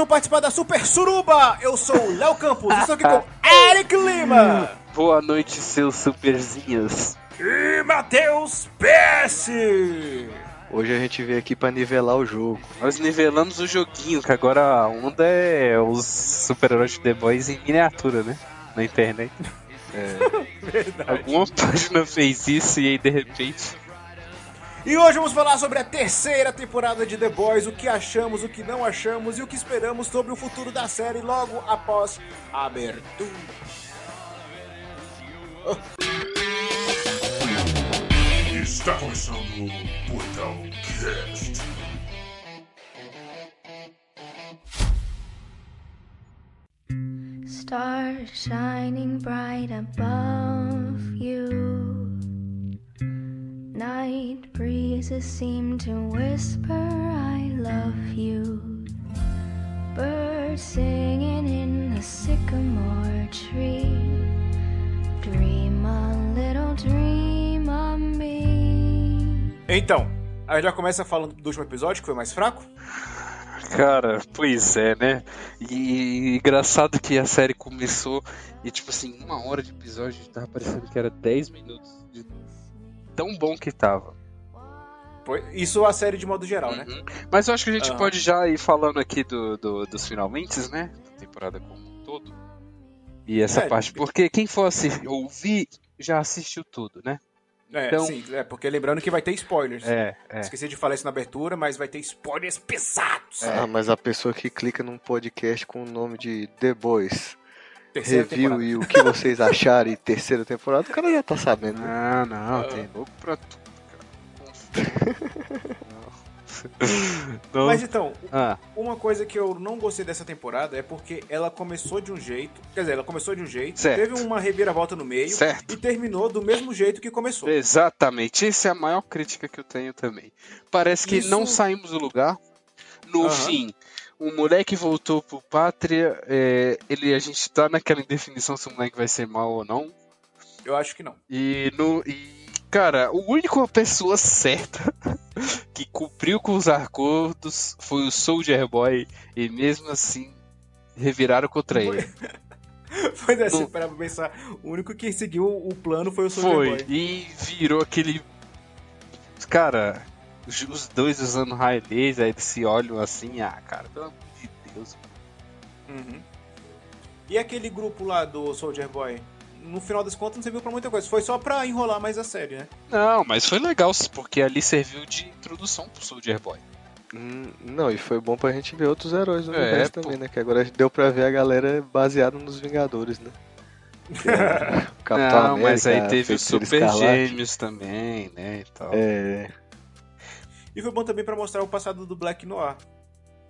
turno participar da Super Suruba. Eu sou o Léo Campos, estou aqui com Eric Lima. Boa noite, seus superzinhos. E Matheus PS. Hoje a gente veio aqui pra nivelar o jogo. Nós nivelamos o joguinho, que agora a onda é os super-heróis de The Boys em miniatura, né? Na internet. Verdade. Alguma página fez isso e aí de repente. E hoje vamos falar sobre a terceira temporada de The Boys, o que achamos, o que não achamos e o que esperamos sobre o futuro da série logo após a abertura. Está começando o Portal Cast. Stars shining bright above you. Night breezes seem to whisper, I love you. Birds singing in the sycamore tree. Dream a little dream of me. Então, aí já começa falando do último episódio, que foi mais fraco. Cara, pois é, né? E engraçado que a série começou e, tipo assim, uma hora de episódio tava parecendo que era 10 minutos. De tão bom que tava. Isso a série de modo geral, né? Uhum. Mas eu acho que a gente Aham. pode já ir falando aqui do, do- dos finalmente, né? Da temporada como um todo. E essa É, parte, porque quem for assi- ouvir já assistiu tudo, né? É, Então- sim, é, porque lembrando que vai ter spoilers. É, é. Esqueci de falar isso na abertura, mas vai ter spoilers pesados. Ah, mas a pessoa que clica num podcast com o nome de The Boys, Terceira review temporada. e o que vocês acharam e terceira temporada, o cara já tá sabendo. né? Ah, não, Ah. tem louco pra tudo, cara. Não. Não. Mas então, Ah, uma coisa que eu não gostei dessa temporada é porque ela começou de um jeito. Quer dizer, ela começou de um jeito, Certo. teve uma reviravolta no meio certo. e terminou do mesmo jeito que começou. Exatamente, essa é a maior crítica que eu tenho também. Parece que Isso- não saímos do lugar. No Aham. fim, o moleque voltou pro Pátria, é, ele, a gente tá naquela indefinição se o moleque vai ser mal ou não. Eu acho que não. E, no, e cara, o único pessoa certa que cumpriu com os acordos foi o Soldier Boy, e mesmo assim reviraram contra ele. Pois é, se parar pra pensar, o único que seguiu o plano foi o Soldier Foi, Boy. e virou aquele. Cara, os dois usando raio laser, aí eles se olham assim, ah, cara, pelo amor de Deus. Uhum. E aquele grupo lá do Soldier Boy? No final das contas não serviu pra muita coisa. Foi só pra enrolar mais a série, né? Não, mas foi legal, porque ali serviu de introdução pro Soldier Boy. Hum, não, e foi bom pra gente ver outros heróis do É, universo pô. também, né? Que agora deu pra ver a galera baseada nos Vingadores, né? Capitão Não, mas aí América, teve os Super Escarlate. Gêmeos também, né, e tal. É, E foi bom também pra mostrar o passado do Black Noir.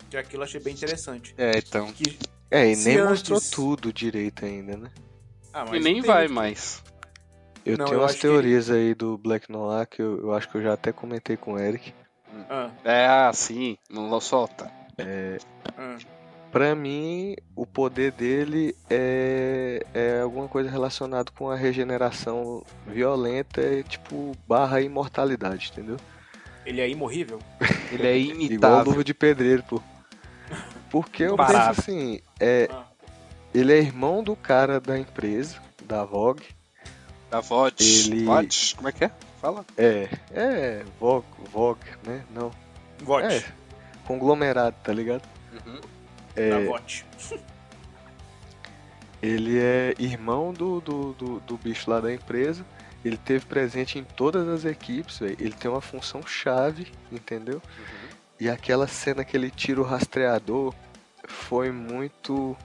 Que aquilo eu achei bem interessante. É, então. Que... é, e nem antes- mostrou tudo direito ainda, né? Ah, E nem tem- vai mais. Eu Não, tenho eu umas acho que- teorias aí do Black Noir que eu, eu acho que eu já até comentei com o Eric. Ah, É, ah, sim, não solta. ah. Pra mim, o poder dele é, é alguma coisa relacionada com a regeneração violenta, é tipo barra imortalidade, entendeu? Ele é imorrível? Ele é Igual imitável. luva de pedreiro, pô. Porque eu Barato. penso assim, é, Ah. ele é irmão do cara da empresa, da Vogue. Da VOD. Ele- VOD? Como é que é? Fala. É, é, Vogue, Vogue, né? Não. Vote. É, conglomerado, tá ligado? Uhum. É, Da Vote. Ele é irmão do, do, do, do bicho lá da empresa. Ele teve presente em todas as equipes, velho. Ele tem uma função chave, entendeu? E aquela cena que ele tira o rastreador foi muito.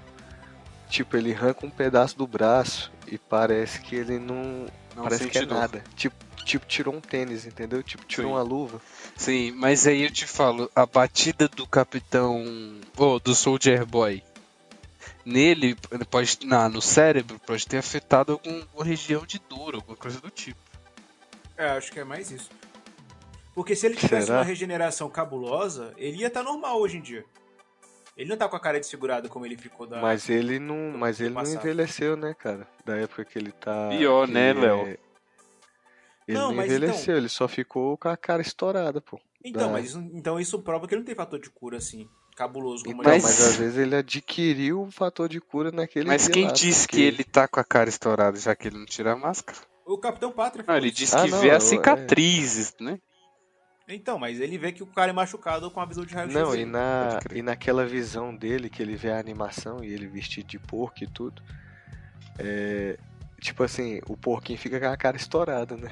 Tipo, ele arranca um pedaço do braço e parece que ele não. Não parece que é dor. nada. Tipo, tipo, tirou um tênis, entendeu? Tipo, tirou Sim. uma luva. Sim, mas aí eu te falo, a batida do capitão. Ou do Soldier Boy. Nele, ele pode. Na, no cérebro, pode ter afetado alguma região de dor, alguma coisa do tipo. É, acho que é mais isso. Porque se ele tivesse Será? uma regeneração cabulosa, ele ia estar normal hoje em dia. Ele não tá com a cara desfigurada como ele ficou da. Mas ele não. do- Mas ele não envelheceu, né, cara? Da época que ele tá. Pior, que né, Léo? Ele Não, não, mas envelheceu, então- ele só ficou com a cara estourada, pô. Então, da- mas isso, então isso prova que ele não tem fator de cura assim. Cabuloso como Então, ele mas... Mas- às vezes ele adquiriu o fator de cura naquele Mas dia quem lá, disse porque- que ele tá com a cara estourada, já que ele não tira a máscara? O Capitão Pátria Não, ele disse Ah, que não, vê eu- as cicatrizes, né? Então, mas ele vê que o cara é machucado com a visão de raio-x. Não, e, na, e naquela visão dele, que ele vê a animação e ele vestido de porco e tudo, é, tipo assim, o porquinho fica com a cara estourada, né?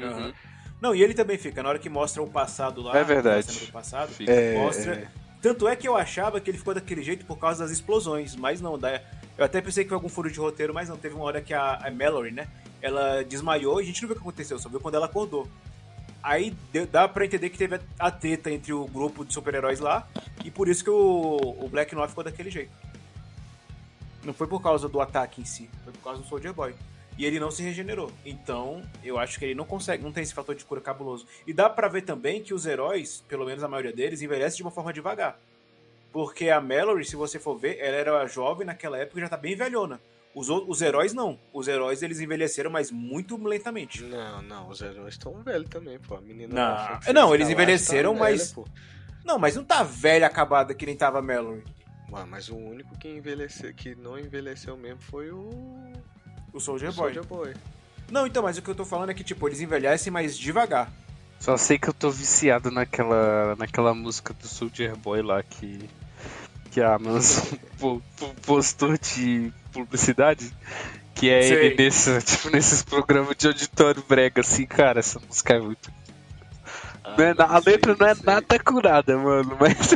Aham. Não, e ele também fica, na hora que mostra o passado lá, É verdade. passado, Fica. É, mostra. Tanto é que eu achava que ele ficou daquele jeito por causa das explosões, mas não, da... eu até pensei que foi algum furo de roteiro, mas não, teve uma hora que a, a Mallory, né, ela desmaiou e a gente não viu o que aconteceu, só viu quando ela acordou. Aí deu- dá pra entender que teve a, a treta entre o grupo de super-heróis lá, e por isso que o, o Black Noir ficou daquele jeito. Não foi por causa do ataque em si, foi por causa do Soldier Boy. E ele não se regenerou. Então, eu acho que ele não consegue, não tem esse fator de cura cabuloso. E dá pra ver também que os heróis, pelo menos a maioria deles, envelhecem de uma forma devagar. Porque a Mallory, se você for ver, ela era jovem naquela época e já tá bem velhona. Os, os heróis não. Os heróis eles envelheceram, mas muito lentamente. Não, não, os heróis estão velhos também, pô. A menina Não. lá, Feiticeira Não, eles Escarlate, envelheceram, tá mas- velha. Não, mas não tá velha acabada que nem tava a Mallory. Ué, mas o único que envelheceu, que não envelheceu mesmo foi o, O Soldier Boy. Soulja Boy. Não, então, mas o que eu tô falando é que, tipo, eles envelhecem, mas devagar. Só sei que eu tô viciado naquela, naquela música do Soldier Boy lá que, que a Amazon po- po- postou de publicidade. Que é Sei. ele nesse, tipo, nesses programas de auditório brega, assim, cara, essa música é muito. Ah, Não é na- a mas letra não é aí- nada curada, mano, mas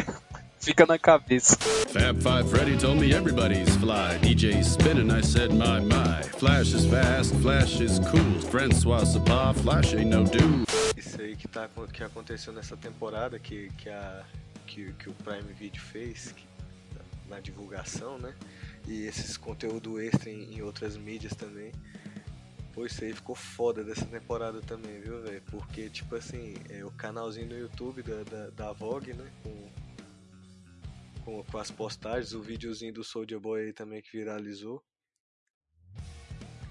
fica na cabeça. Fab Five Freddy told me everybody's fly. DJ spinning, I said, my, my. Flash is fast, Flash is cool. Francois Sapar, Flash ain't no dude. Isso aí que, tá, que aconteceu nessa temporada que, que, a, que, que o Prime Video fez que- na divulgação, né? E esses conteúdo extra em, em outras mídias também. Pô, isso aí ficou foda dessa temporada também, viu, velho? Porque, tipo assim, é o canalzinho no YouTube da, da, da Vogue, né? Com, com, com as postagens, o videozinho do Soldier Boy aí também que viralizou.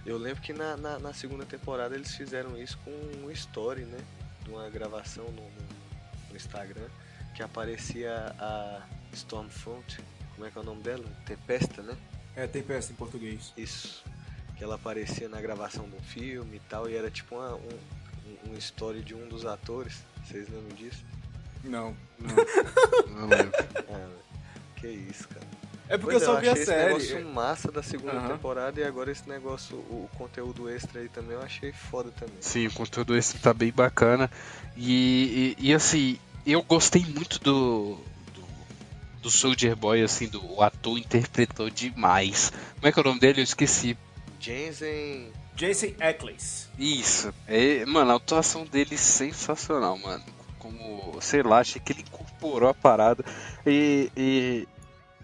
Eu lembro que na, na, na segunda temporada eles fizeram isso com um story, né? De uma gravação no, no- no Instagram que aparecia a Stormfront. Como é que é o nome dela? Tempesta, né? É, tem peça em português. Isso. Que ela aparecia na gravação do filme e tal, e era tipo uma, um, um, story de um dos atores. Vocês lembram disso? Não. Não lembro. Ah, que isso, cara. É porque Pois eu só vi a achei esse série. negócio massa da segunda Aham. temporada e agora esse negócio, o, conteúdo extra aí também eu achei foda também. Sim, o conteúdo esse tá bem bacana. E, e, e, assim, eu gostei muito do, do, do Soldier Boy, assim, do o ator interpretou demais. Como é que é o nome dele? Eu esqueci. Jensen. Jason Ackles. Isso. É, mano, a atuação dele é sensacional, mano. Como, sei lá, achei que ele incorporou a parada. E, e,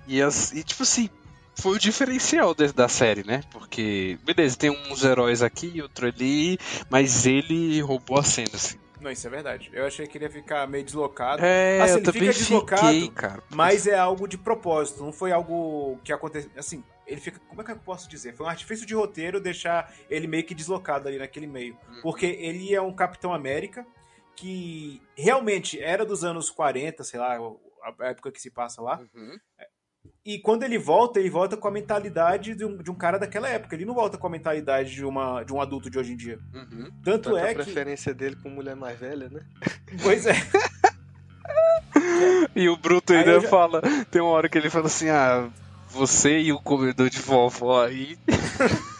e, as- e, tipo assim, foi o diferencial de- da série, né? Porque, beleza, tem uns heróis aqui e outro ali, mas ele roubou a cena, assim. Não, isso é verdade. Eu achei que ele ia ficar meio deslocado. É, Assim, eu também fica deslocado, fiquei, cara. Mas é algo de propósito, não foi algo que aconteceu. Assim, ele fica. Como é que eu posso dizer? Foi um artifício de roteiro deixar ele meio que deslocado ali naquele meio. Porque ele é um Capitão América que realmente era dos anos 40, sei lá, a época que se passa lá. Uhum. E quando ele volta, ele volta com a mentalidade de um, de um cara daquela época. Ele não volta com a mentalidade de, uma, de um adulto de hoje em dia. Uhum. Tanto Tanta é que. preferência dele com mulher mais velha, né? Pois é. E o Bruto ainda já- fala, tem uma hora que ele fala assim, ah, você e o comedor de vovó aí.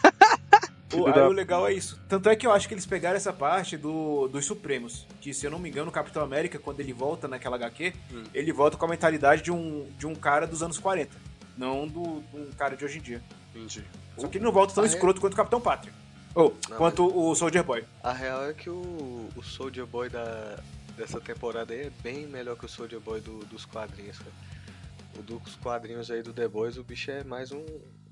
O, aí da- o legal é isso. Tanto é que eu acho que eles pegaram essa parte do, dos Supremos. Que, se eu não me engano, o Capitão América, quando ele volta naquela HQ, Hum. ele volta com a mentalidade de um, de um cara dos anos 40. Não do, de um cara de hoje em dia. Entendi. Só que ele não volta tão é? escroto quanto o Capitão Pátria. Ou Não, quanto o Soldier Boy. A real é que o, o Soldier Boy da, dessa temporada aí é bem melhor que o Soldier Boy do- dos quadrinhos, cara. O dos quadrinhos aí do The Boys, o bicho é mais um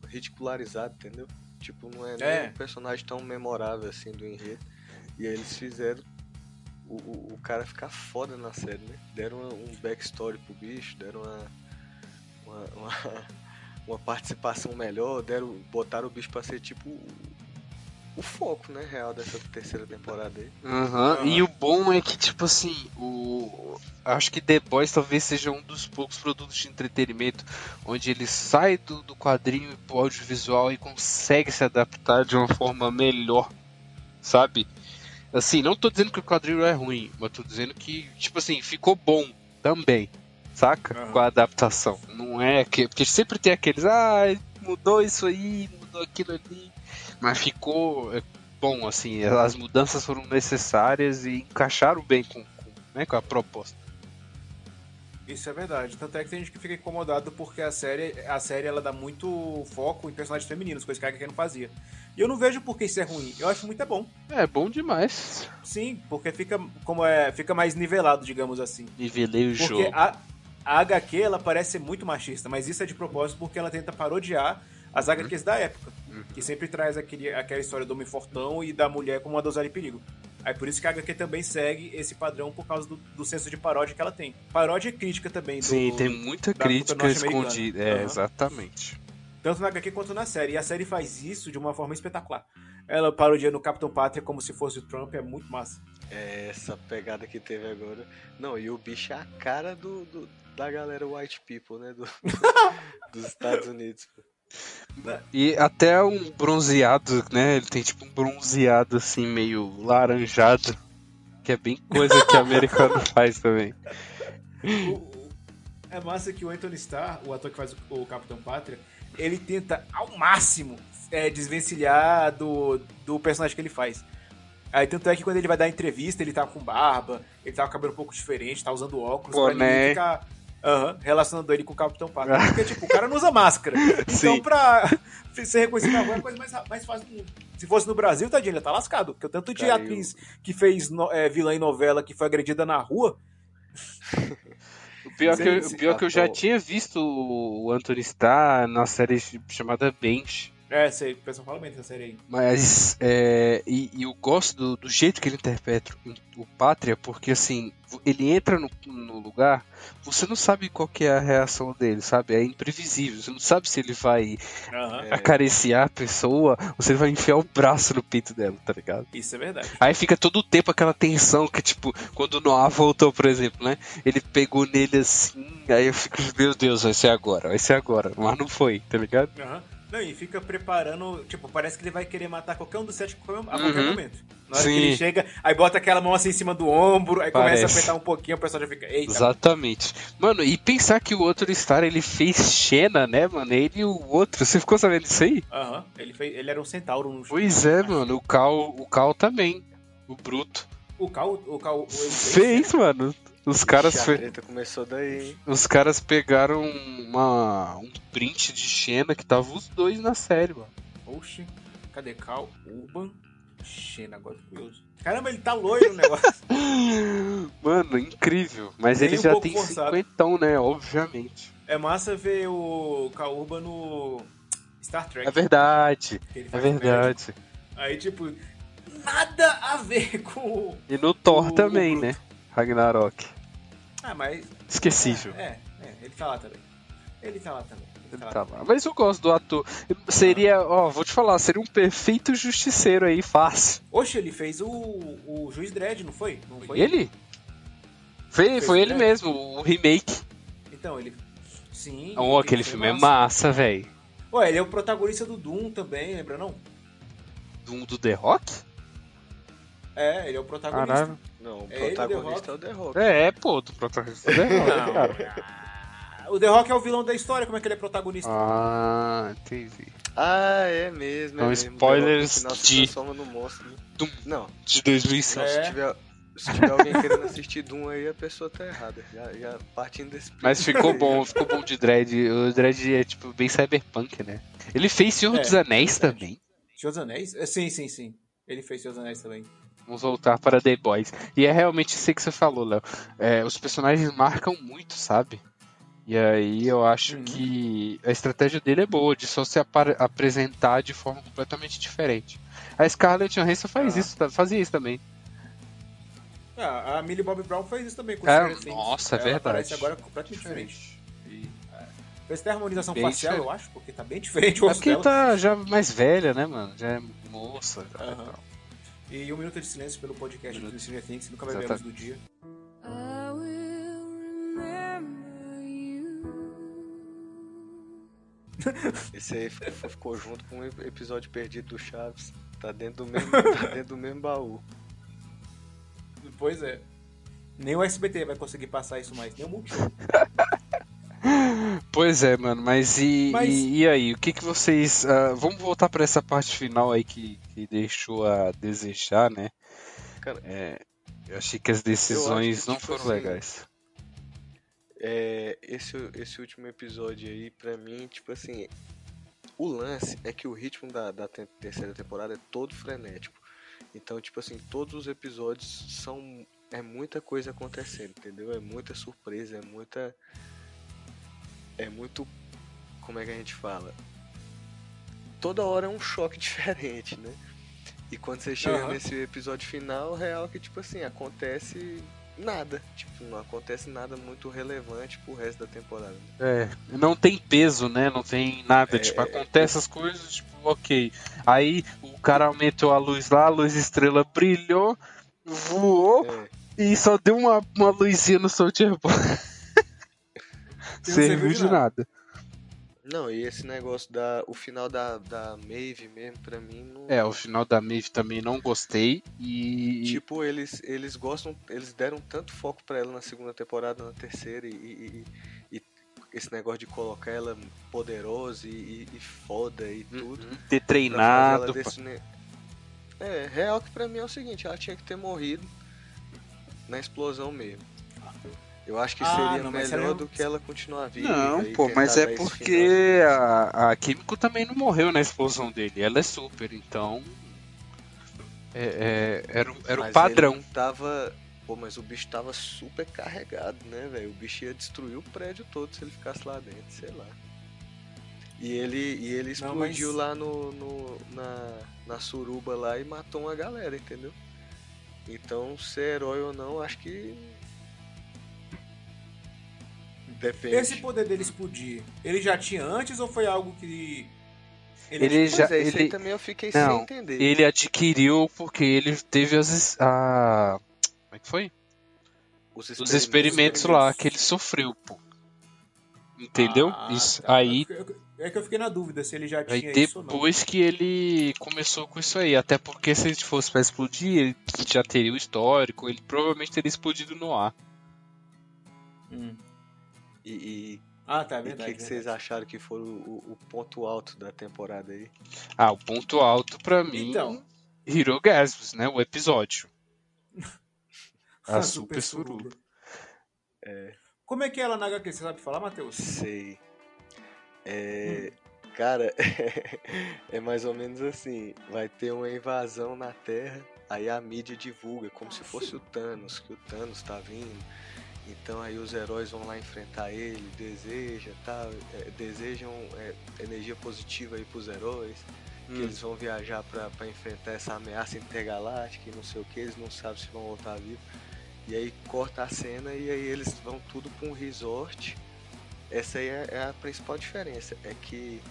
ridicularizado, entendeu? Tipo, não é, nem É. um personagem tão memorável assim do enredo. E aí eles fizeram o, o, o cara ficar foda na série, né? Deram uma- um backstory pro bicho, deram uma, uma, uma, uma participação melhor, deram, botaram o bicho pra ser tipo o- foco, né, real dessa terceira temporada aí. Aham, E o bom é que, tipo assim, o. Acho que The Boys talvez seja um dos poucos produtos de entretenimento onde ele sai do, do quadrinho pro audiovisual e consegue se adaptar de uma forma melhor, sabe? Assim, não tô dizendo que o quadrinho é ruim, mas tô dizendo que, tipo assim, ficou bom também, saca? Aham. Com a adaptação. Não é que. Porque sempre tem aqueles, ah, mudou isso aí, mudou aquilo ali. Mas ficou é, bom, assim, as mudanças foram necessárias e encaixaram bem com, com, né, com a proposta. Isso é verdade. Tanto é que tem gente que fica incomodado porque a série, a série ela dá muito foco em personagens femininos, coisa que a HQ não fazia. E eu não vejo por que isso é ruim. Eu acho muito é bom. É bom demais. Sim, porque fica como é, fica mais nivelado, digamos assim. Nivelei o Porque jogo. a, a HQ ela parece ser muito machista, mas isso é de propósito porque ela tenta parodiar as HQs da época, que sempre traz aquele, aquela história do homem fortão e da mulher como uma dosada de perigo. Aí por isso que a HQ também segue esse padrão por causa do, do senso de paródia que ela tem. Paródia e crítica também. do- Sim, tem muita crítica escondida. É, Aham. exatamente. Tanto na HQ quanto na série. E a série faz isso de uma forma espetacular. Ela parodia no Capitão Pátria como se fosse o Trump, é muito massa. É essa pegada que teve agora. Não, e o bicho é a cara do, do- da galera white people, né? do- dos Estados Unidos. pô. E até um bronzeado, né? Ele tem tipo um bronzeado assim, meio laranjado. Que é bem coisa que americano faz também. O- o- é massa que o Anthony Starr, o ator que faz o, o Capitão Pátria, ele tenta ao máximo é, desvencilhar do, do personagem que ele faz. Aí tanto é que quando ele vai dar entrevista, ele tá com barba, ele tá com o cabelo um pouco diferente, tá usando óculos, pra Boné. ninguém ficar aham, relacionando ele com o Capitão Pátria. Porque, tipo, o cara não usa máscara. Então, Sim. pra ser reconhecido na rua é a coisa mais, mais fácil do mundo. Se fosse no Brasil, tadinho, ele tá lascado. Porque o tanto de Caiu. atriz que fez no- é, vilã em novela que foi agredida na rua, O pior, que eu, pior que eu já tinha visto o Anthony Starr na série chamada Bench. É, sei, o pessoal fala bem dessa série aí. Mas, é, e, e eu gosto do, do jeito que ele interpreta o, Pátria, porque assim, ele entra no, no lugar, você não sabe qual que é a reação dele, sabe? É imprevisível, você não sabe se ele vai Aham. É. acariciar a pessoa ou se ele vai enfiar o braço no peito dela, tá ligado? Isso é verdade. Aí fica todo o tempo aquela tensão que, tipo, quando o Noah voltou, por exemplo, né? Ele pegou nele assim, aí eu fico, meu Deus, vai ser agora, vai ser agora. Mas não foi, tá ligado? Aham. Não, e fica preparando, tipo, parece que ele vai querer matar qualquer um dos sete a qualquer Uhum. momento. Na hora Sim. que ele chega, aí bota aquela mão assim em cima do ombro, aí começa a Parece. apertar um pouquinho, o pessoal já fica, eita. Exatamente. Mano, e pensar que o outro Star ele fez Xena, né, mano? Ele e o outro. Você ficou sabendo disso aí? Aham, ele, fez, ele era um centauro. No Pois é, mano. O Cal, o Cal também. O Bruto. O Cal, o Cal, ele Fez, mano. Os caras, Ixi, fe- começou daí, os caras pegaram uma, um print de Xena que tava os dois na série, mano. Oxi, cadê Cal? Urban, Xena, agora tô curioso. Caramba, ele tá loiro o negócio. Mano, incrível. Mas Nem ele um já tem forçado. cinquentão, né? Obviamente. é massa ver o Cal Urban no Star Trek. É verdade. É verdade. Aí, tipo, nada a ver com o... E no Thor O- também, o né? Ragnarok. Ah, mas Esquecível. É, é, ele tá lá também. Ele tá lá também. Ele, Ele tá, tá lá. lá. Mas eu gosto do ator. Seria, ó, vou te falar, seria um perfeito justiceiro aí, fácil. Oxe, ele fez o, o Juiz Dredd, não foi? Não foi? Ele? Foi, Fez foi ele Dredd? mesmo, o remake. Então, ele. Sim. Oh, ele aquele filme é massa, velho. Ué, ele é o protagonista do Doom também, lembra não? Do, do The Rock? É, ele é o protagonista. Caralho. Não, o É ele, protagonista é o The Rock. É, pô, do protagonista do The Rock, Não. cara. O The Rock é o vilão da história, como é que ele é protagonista? Ah, entendi. Ah, é mesmo. Então, é mesmo. spoilers Rock de- no monstro. né? Doom. Não, De 2005. não, É. se tiver. Se tiver alguém querendo assistir Doom aí, a pessoa tá errada. Já, já partindo desse Mas ficou bom, ficou bom de Dredd. O Dredd é, tipo, bem cyberpunk, né? Ele fez Senhor É, dos Anéis verdade. também. Senhor dos Anéis? É, Sim, sim, sim. Ele fez Senhor dos Anéis também. Vamos voltar para The Boys. E é realmente isso que você falou, Léo. É, os personagens marcam muito, sabe? E aí eu acho Uhum. que a estratégia dele é boa, de só se apar- apresentar de forma completamente diferente. A Scarlett Johansson faz Ah. isso, tá- fazia isso também. Ah, a Millie Bobby Brown fez isso também com É, Things. nossa, é Ela verdade. Aparece agora completamente diferente. E, é, fez até harmonização Bem facial, diferente. eu acho, porque tá bem diferente o É rosto porque dela. tá já mais velha, né, mano? Já é moças. e Aham. E um minuto de silêncio pelo podcast do Stranger Things, nunca vai ver a luz do dia. I will remember you. Esse aí ficou, ficou junto com o episódio perdido do Chaves. Tá dentro do mesmo, tá dentro do mesmo baú. Pois é. Nem o SBT vai conseguir passar isso mais, nem o Multishow. Pois é, mano, mas e, Mas- e, e aí? O que que vocês. ah, vamos voltar pra essa parte final aí que, que deixou a desejar, né? Cara, É, eu achei que as decisões que, não tipo foram assim, legais. É, esse, esse último episódio aí, pra mim, tipo assim, o lance é que o ritmo da, da te- terceira temporada é todo frenético. Então, tipo assim, todos os episódios são. É muita coisa acontecendo, entendeu? É muita surpresa, é muita. É muito. Como é que a gente fala? Toda hora é um choque diferente, né? E quando você chega Aham. nesse episódio final, real que, tipo assim, acontece nada. Tipo, não acontece nada muito relevante pro resto da temporada. É, não tem peso, né? Não tem nada. É, tipo, é, acontece as coisas, tipo, ok. Aí o cara aumentou a luz lá, a luz estrela brilhou, voou É, e só deu uma, uma luzinha no Soldier Boy. não serviu de nada. Não, e esse negócio da. O final da, da Maeve mesmo, pra mim, não. É, o final da Maeve também não gostei. E. Tipo, eles, eles gostam. Eles deram tanto foco pra ela na segunda temporada, na terceira, e, e- e- e esse negócio de colocar ela poderosa e, e- e foda e tudo. Uhum, ter treinado. desse ne- É, real que pra mim é o seguinte, ela tinha que ter morrido na explosão mesmo. Eu acho que Ah, seria não, mas melhor do que ela continuar viva. Não, pô, mas é porque a, a Kimiko também não morreu na explosão dele. Ela é super, então. É, é- era o- era o Mas padrão. ele tava. Pô, mas o bicho tava super carregado, né, velho? O bicho ia destruir o prédio todo se ele ficasse lá dentro, sei lá. E ele, e ele Não, explodiu mas- lá no, no- na, na suruba lá e matou uma galera, entendeu? Então, ser herói ou não, acho que. Depende. Esse poder dele explodir, ele já tinha antes ou foi algo que. Ele, Ele já. é, isso aí Ele, também eu fiquei Não, sem entender. ele adquiriu porque ele teve as. A, como é que foi? Os Os experimentos lá que ele sofreu, pô. Entendeu? Ah, isso. tá. Aí, É que eu fiquei na dúvida se ele já tinha aí isso ou não. depois que ele começou com isso aí. Até porque se ele fosse pra explodir, ele já teria o histórico. Ele provavelmente teria explodido no ar. Hum. E, e, Ah, tá, é e o verdade. que, que vocês verdade. acharam que foi o, o- ponto alto da temporada aí? Ah, o ponto alto pra mim. Então. Hero Gasms, né? O episódio. A A Super Suruba. É. Como é que é ela na HQ? Você sabe falar, Matheus? Sei. É. Cara, é mais ou menos assim: vai ter uma invasão na Terra, aí a mídia divulga, como se fosse o Thanos, que o Thanos tá vindo. Então aí os heróis vão lá enfrentar ele, deseja, tal, é, desejam é, energia positiva aí pros heróis, que Hum. eles vão viajar pra, pra enfrentar essa ameaça intergaláctica e não sei o que, eles não sabem se vão voltar vivos. E aí corta a cena e aí eles vão tudo pra um resort. Essa aí é, é a principal diferença, é que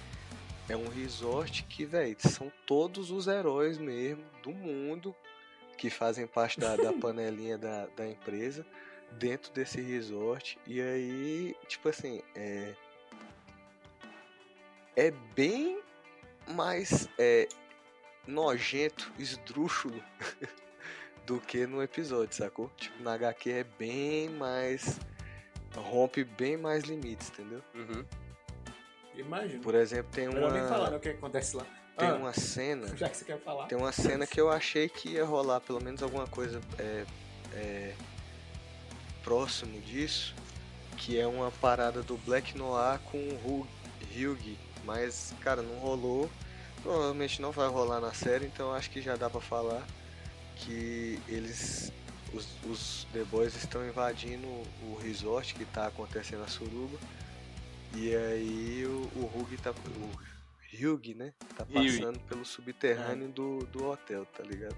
é um resort que, velho, são todos os heróis mesmo do mundo que fazem parte da, da panelinha da, da empresa dentro desse resort. E aí, tipo assim, é. É bem mais é, nojento, esdrúxulo do que no episódio, sacou? Tipo, na HQ é bem mais. rompe bem mais limites, entendeu? Uhum. Imagino. Por exemplo, tem Melhor nem falar né, uma, o que acontece lá. tem Ah, uma cena. Já que você quer falar. Tem uma cena que eu achei que ia rolar pelo menos alguma coisa é, é, próximo disso, que é uma parada do Black Noir com o Hugh, Hugh, mas cara, não rolou. Provavelmente não vai rolar na série, então acho que já dá pra falar que eles os, os The Boys estão invadindo o resort que tá acontecendo a suruba. E aí o, o Hugh tá o Hugh, né? Tá Hugh. passando pelo subterrâneo do, do hotel, tá ligado?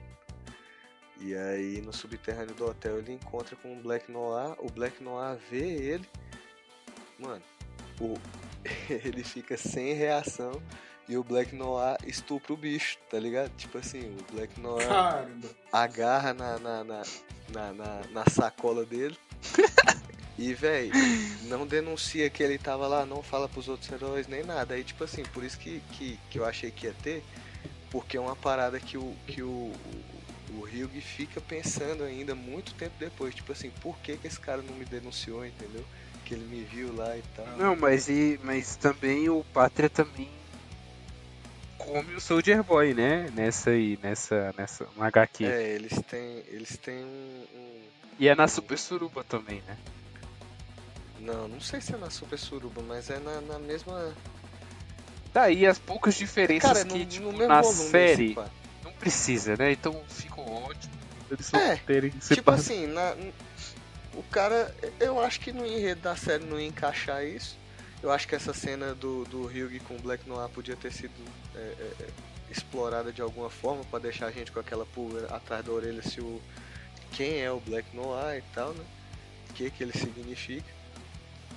E aí no subterrâneo do hotel ele encontra com o Black Noir, o Black Noir vê ele, mano, o, ele fica sem reação e o Black Noir estupra o bicho, tá ligado? Tipo assim, o Black Noir Caramba. agarra na, na, na, na, na- sacola dele. E, véi, não denuncia que ele tava lá, não fala pros outros heróis nem nada. Aí, tipo assim, por isso que, que, que eu achei que ia ter, porque é uma parada que o, que o, o, Ryug fica pensando ainda muito tempo depois. Tipo assim, por que, que esse cara não me denunciou, entendeu? Que ele me viu lá e tal. Não, mas, e, mas também o Pátria também come o Soldier Boy, né? Nessa aí, nessa, nessa, no HQ. É, eles têm, eles têm um, um- E é na Super Suruba também, né? Não, não sei se é na Super Suruba, mas é na, na mesma. Daí as poucas diferenças Cara, que, no, tipo, no mesmo na volume. série esse precisa, né? Então ficou ótimo eles É, terem Tipo assim, na- o cara, eu acho que no enredo da série não ia encaixar isso. Eu acho que essa cena do, do Ryug com o Black Noir podia ter sido é, é, é, explorada de alguma forma pra deixar a gente com aquela pulga atrás da orelha se o quem é o Black Noir e tal, né? O que que ele significa.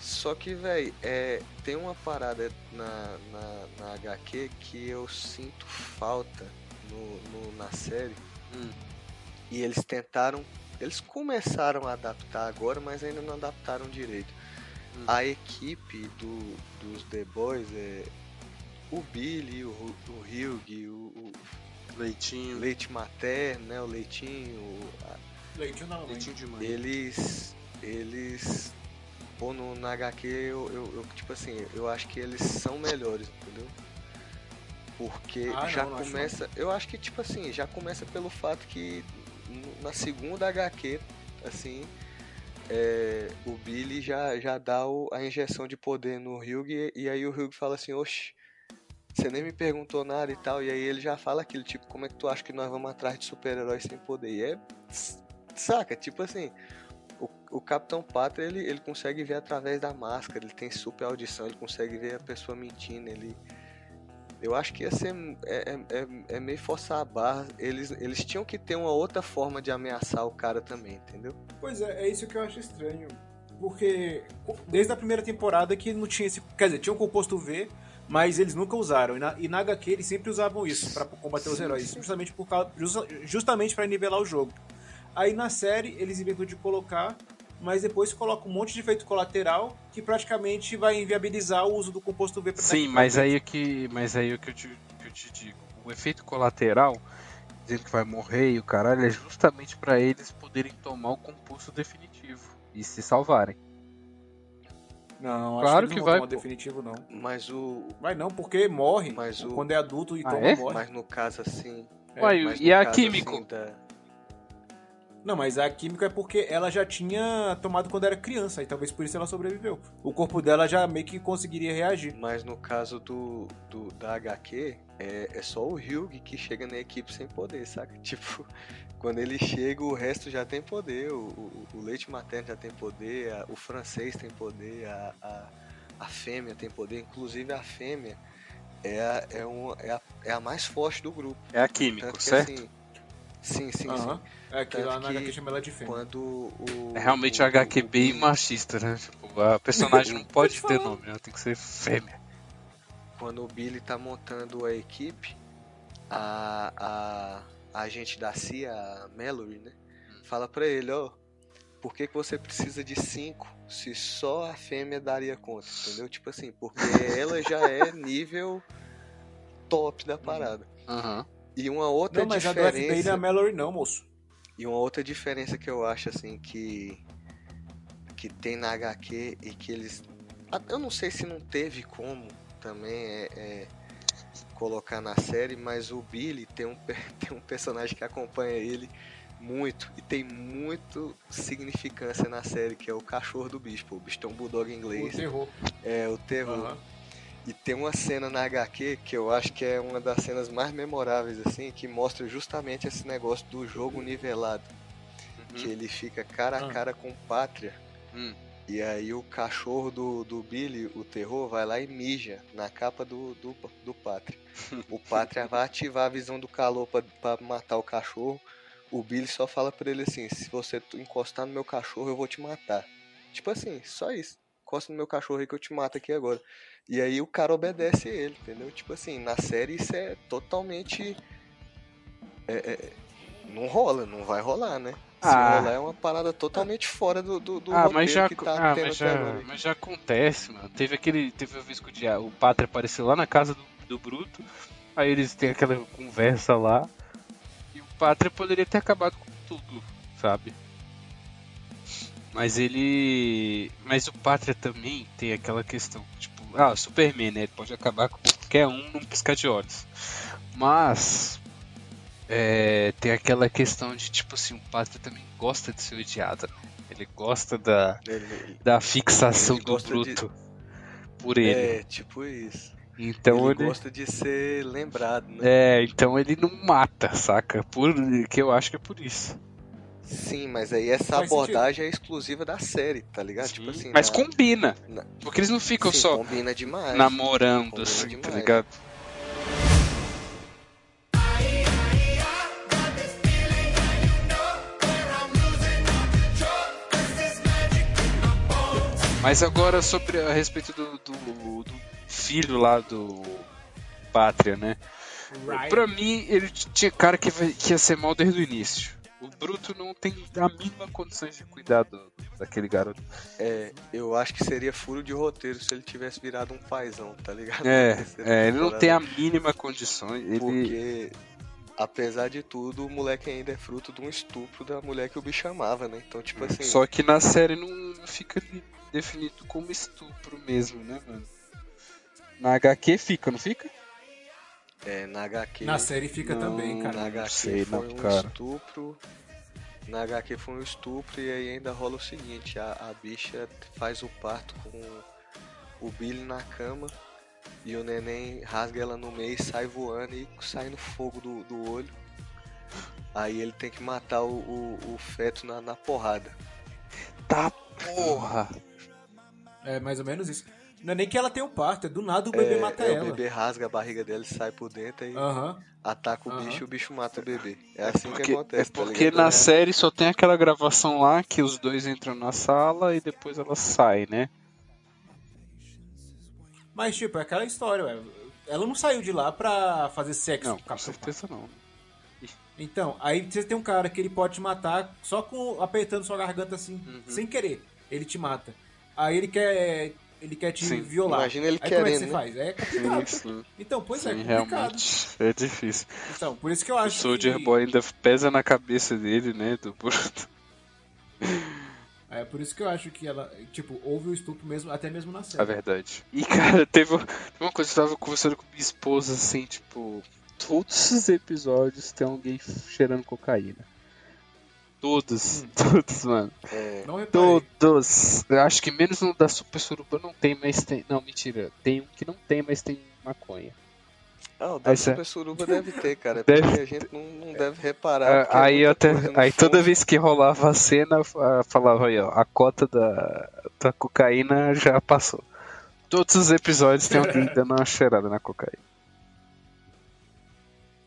Só que, velho, é, tem uma parada na, na, na HQ que eu sinto falta no, no- na série. Hum. E eles tentaram. Eles começaram a adaptar agora, mas ainda não adaptaram direito. Hum. A equipe do, dos The Boys é o Billy, o, o Hugh, o, o Leitinho, Leite Materno, né? O Leitinho, o- a- Leitinho mamãe. leitinho de mãe. eles. Eles. Pô, no, na HQ eu, eu, eu, tipo assim, eu acho que eles são melhores, entendeu? Porque Ah, já não, começa. Eu acho que, tipo assim, já começa pelo fato que na segunda HQ, assim, é, o Billy já, já dá o- a injeção de poder no Hugh e, e aí o Hugh fala assim, oxe, você nem me perguntou nada e tal, e aí ele já fala aquilo, tipo, como é que tu acha que nós vamos atrás de super-heróis sem poder? E é. Saca, tipo assim. O, o Capitão Pátria, ele, ele consegue ver através da máscara, ele tem super audição, ele consegue ver a pessoa mentindo, ele... Eu acho que ia ser... É, é, é- é meio forçar a barra. Eles, eles tinham que ter uma outra forma de ameaçar o cara também, entendeu? Pois é, é isso que eu acho estranho. Porque desde a primeira temporada que não tinha esse. Quer dizer, tinha o composto V, mas eles nunca usaram. E na, e na HQ eles sempre usavam isso pra combater os Sim, heróis. sim. Justamente por causa, justa- justamente para nivelar o jogo. Aí na série eles inventam de colocar, mas depois coloca um monte de efeito colateral que praticamente vai inviabilizar o uso do composto V pra Sim, mas aí é que, mas aí é que eu te, que eu te digo. O efeito colateral, dizendo que vai morrer e o caralho, é justamente pra eles poderem tomar o composto definitivo e se salvarem. Não, Claro acho que, que não vai, definitivo, não. Mas o... Vai não, porque morre. Mas o- Quando é adulto e Ah, toma, é? morre. Mas no caso assim... Uai, mas e a caso, Químico? assim, da- Não, mas a química é porque ela já tinha tomado quando era criança, e talvez por isso ela sobreviveu. O corpo dela já meio que conseguiria reagir. Mas no caso do, do da HQ, é, é só o Hugh que chega na equipe sem poder, saca? Tipo, quando ele chega, o resto já tem poder. O, o, o leite materno já tem poder, a- o francês tem poder, a, a, a fêmea tem poder. Inclusive a fêmea é a, é, um, é, a, é a mais forte do grupo. É a químico, que, certo? assim, sim, sim, Aham. sim. É que Tanto lá na que HQ chama ela de fêmea. Quando o. É realmente o, a HQ o bem machista, né? Tipo, a personagem não pode ter te nome, ela tem que ser fêmea. quando o Billy tá montando a equipe, a, a, a agente da CIA, a Mallory, né? Fala pra ele, ó, por que, que você precisa de cinco se só a fêmea daria conta, entendeu? Tipo assim, porque ela já é nível top da parada. Aham. E uma outra Não, mas a do FBI não é a diferença, Mallory não, moço. e uma outra diferença que eu acho assim que que tem na HQ e que eles eu não sei se não teve como também é, é colocar na série, mas o Billy tem um tem um personagem que acompanha ele muito e tem muito significância na série que é o cachorro do bicho. pô. O bicho tem um bulldog O inglês, terror. é o terror. Aham. E tem uma cena na HQ que eu acho que é uma das cenas mais memoráveis, assim, que mostra justamente esse negócio do jogo nivelado. Que ele fica cara a Ah. cara com Pátria. Hum. E aí o cachorro do, do Billy, o terror, vai lá e mija na capa do, do, do Pátria. O Pátria vai ativar a visão do calor pra, pra matar o cachorro. O Billy só fala pra ele assim, se você encostar no meu cachorro, eu vou te matar. Tipo assim, só isso. Encosta no meu cachorro aí que eu te mato aqui agora. E aí o cara obedece ele, entendeu? Tipo assim, na série isso é totalmente. é- é- não rola, não vai rolar, né? Se Ah. rolar é uma parada totalmente fora do, do, do ah, roteiro mas já, que tá ah, tendo mas já, agora. mas já acontece, mano. Teve aquele. Teve uma vez que o, dia, o Pátria apareceu lá na casa do, do Bruto. Aí eles têm aquela conversa lá. E o Pátria poderia ter acabado com tudo, sabe? Mas ele. Mas o Pátria também tem aquela questão, tipo, ah, o Superman, né? Ele pode acabar com qualquer um num piscar de olhos. Mas. é, tem aquela questão de, tipo assim, o Pátria também gosta de ser odiado, né? Ele gosta da, Ele- da fixação do gosta de- Bruto por ele. é, tipo isso. então ele ele. gosta de ser lembrado, né? É, então ele não mata, saca? Por, que eu acho que é por isso. Sim, mas aí essa Faz abordagem é exclusiva da série, tá ligado? Tipo Sim, assim, mas na- combina. na- Porque eles não ficam Sim, só combina demais. namorando Combina assim, tá demais. ligado? Mas agora sobre a respeito do, do, do filho lá do Pátria, né? Right. Pra mim, ele tinha cara que, vai- que ia ser mal desde o início. O Bruto não tem a mínima condições de cuidar do- daquele garoto. É, eu acho que seria furo de roteiro se ele tivesse virado um paizão, tá ligado? É, é, ele não tem a mínima condições. Ele, Porque, apesar de tudo, o moleque ainda é fruto de um estupro da mulher que o bicho amava, né? Então, tipo assim, Só que na série não fica de- definido como estupro mesmo, né, mano? Na HQ fica, não fica? É, na HQ. Na série fica Não, também, cara. Na HQ sei foi não, um cara. estupro. Na HQ foi um estupro e aí ainda rola o seguinte, a, a bicha faz o parto com o Billy na cama e o neném rasga ela no meio e sai voando e sai no fogo do, do olho. Aí ele tem que matar o, o, o feto na, na porrada. Tá porra! É mais ou menos isso. Não é nem que ela tem um parto, é do nada o bebê É, mata é, ela. O bebê rasga a barriga dela e sai por dentro e ataca o bicho e o bicho mata o bebê. É assim que Porque, acontece, é tá porque ligado? na série só tem aquela gravação lá que os dois entram na sala e depois ela sai, né? Mas, tipo, é aquela história, ué. Ela não saiu de lá pra fazer sexo Não, com o com Capitão certeza não. Então, aí você tem um cara que ele pode te matar só com apertando sua garganta assim, Uhum. sem querer. Ele te mata. Aí ele quer ele quer te Sim. violar. Imagina ele aí como é que querendo, você né? faz? É complicado. Sim, sim, Então, pois é, sim, complicado. realmente é difícil. Então, por isso que eu O acho Soldier que... Boy ainda pesa na cabeça dele, né? Do Bruto. É por isso que eu acho que ela, tipo, houve o estupro mesmo, até mesmo na É série. verdade. E, cara, teve, teve uma coisa que eu tava conversando com minha esposa, assim, tipo... Todos os episódios tem alguém cheirando cocaína. Todos, Hum. todos, mano. É. Todos. Eu acho que menos no da Super Suruba não tem, mas tem... Não, mentira. Tem um que não tem, mas tem maconha. Ah, o da Aí cê- Super Suruba deve ter, cara. Deve Porque a gente não, não deve reparar. Ah, porque é aí até, aí toda vez que rolava a cena, falava aí, ó, a cota da, da cocaína já passou. Todos os episódios tem alguém dando uma cheirada na cocaína.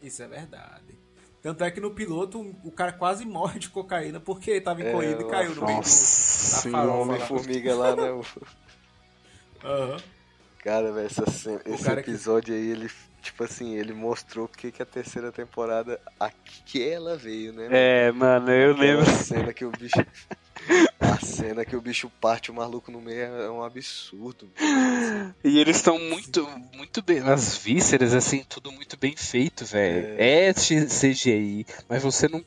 Isso é verdade. Tanto é que no piloto o cara quase morre de cocaína porque tava É, encolhido e caiu no meio do. Da O farofa lá. Homem-Formiga lá, né? Aham. Cara, velho, esse cara que- episódio aí, ele, tipo assim, ele mostrou o que, que a terceira temporada, aqui ela veio, né? mano? É, mano, eu Aquela lembro. cena que o bicho. A cena que o bicho parte o maluco no meio é um absurdo. E eles estão muito, muito bem. As vísceras, assim, tudo muito bem feito, velho. É. CGI, mas você não.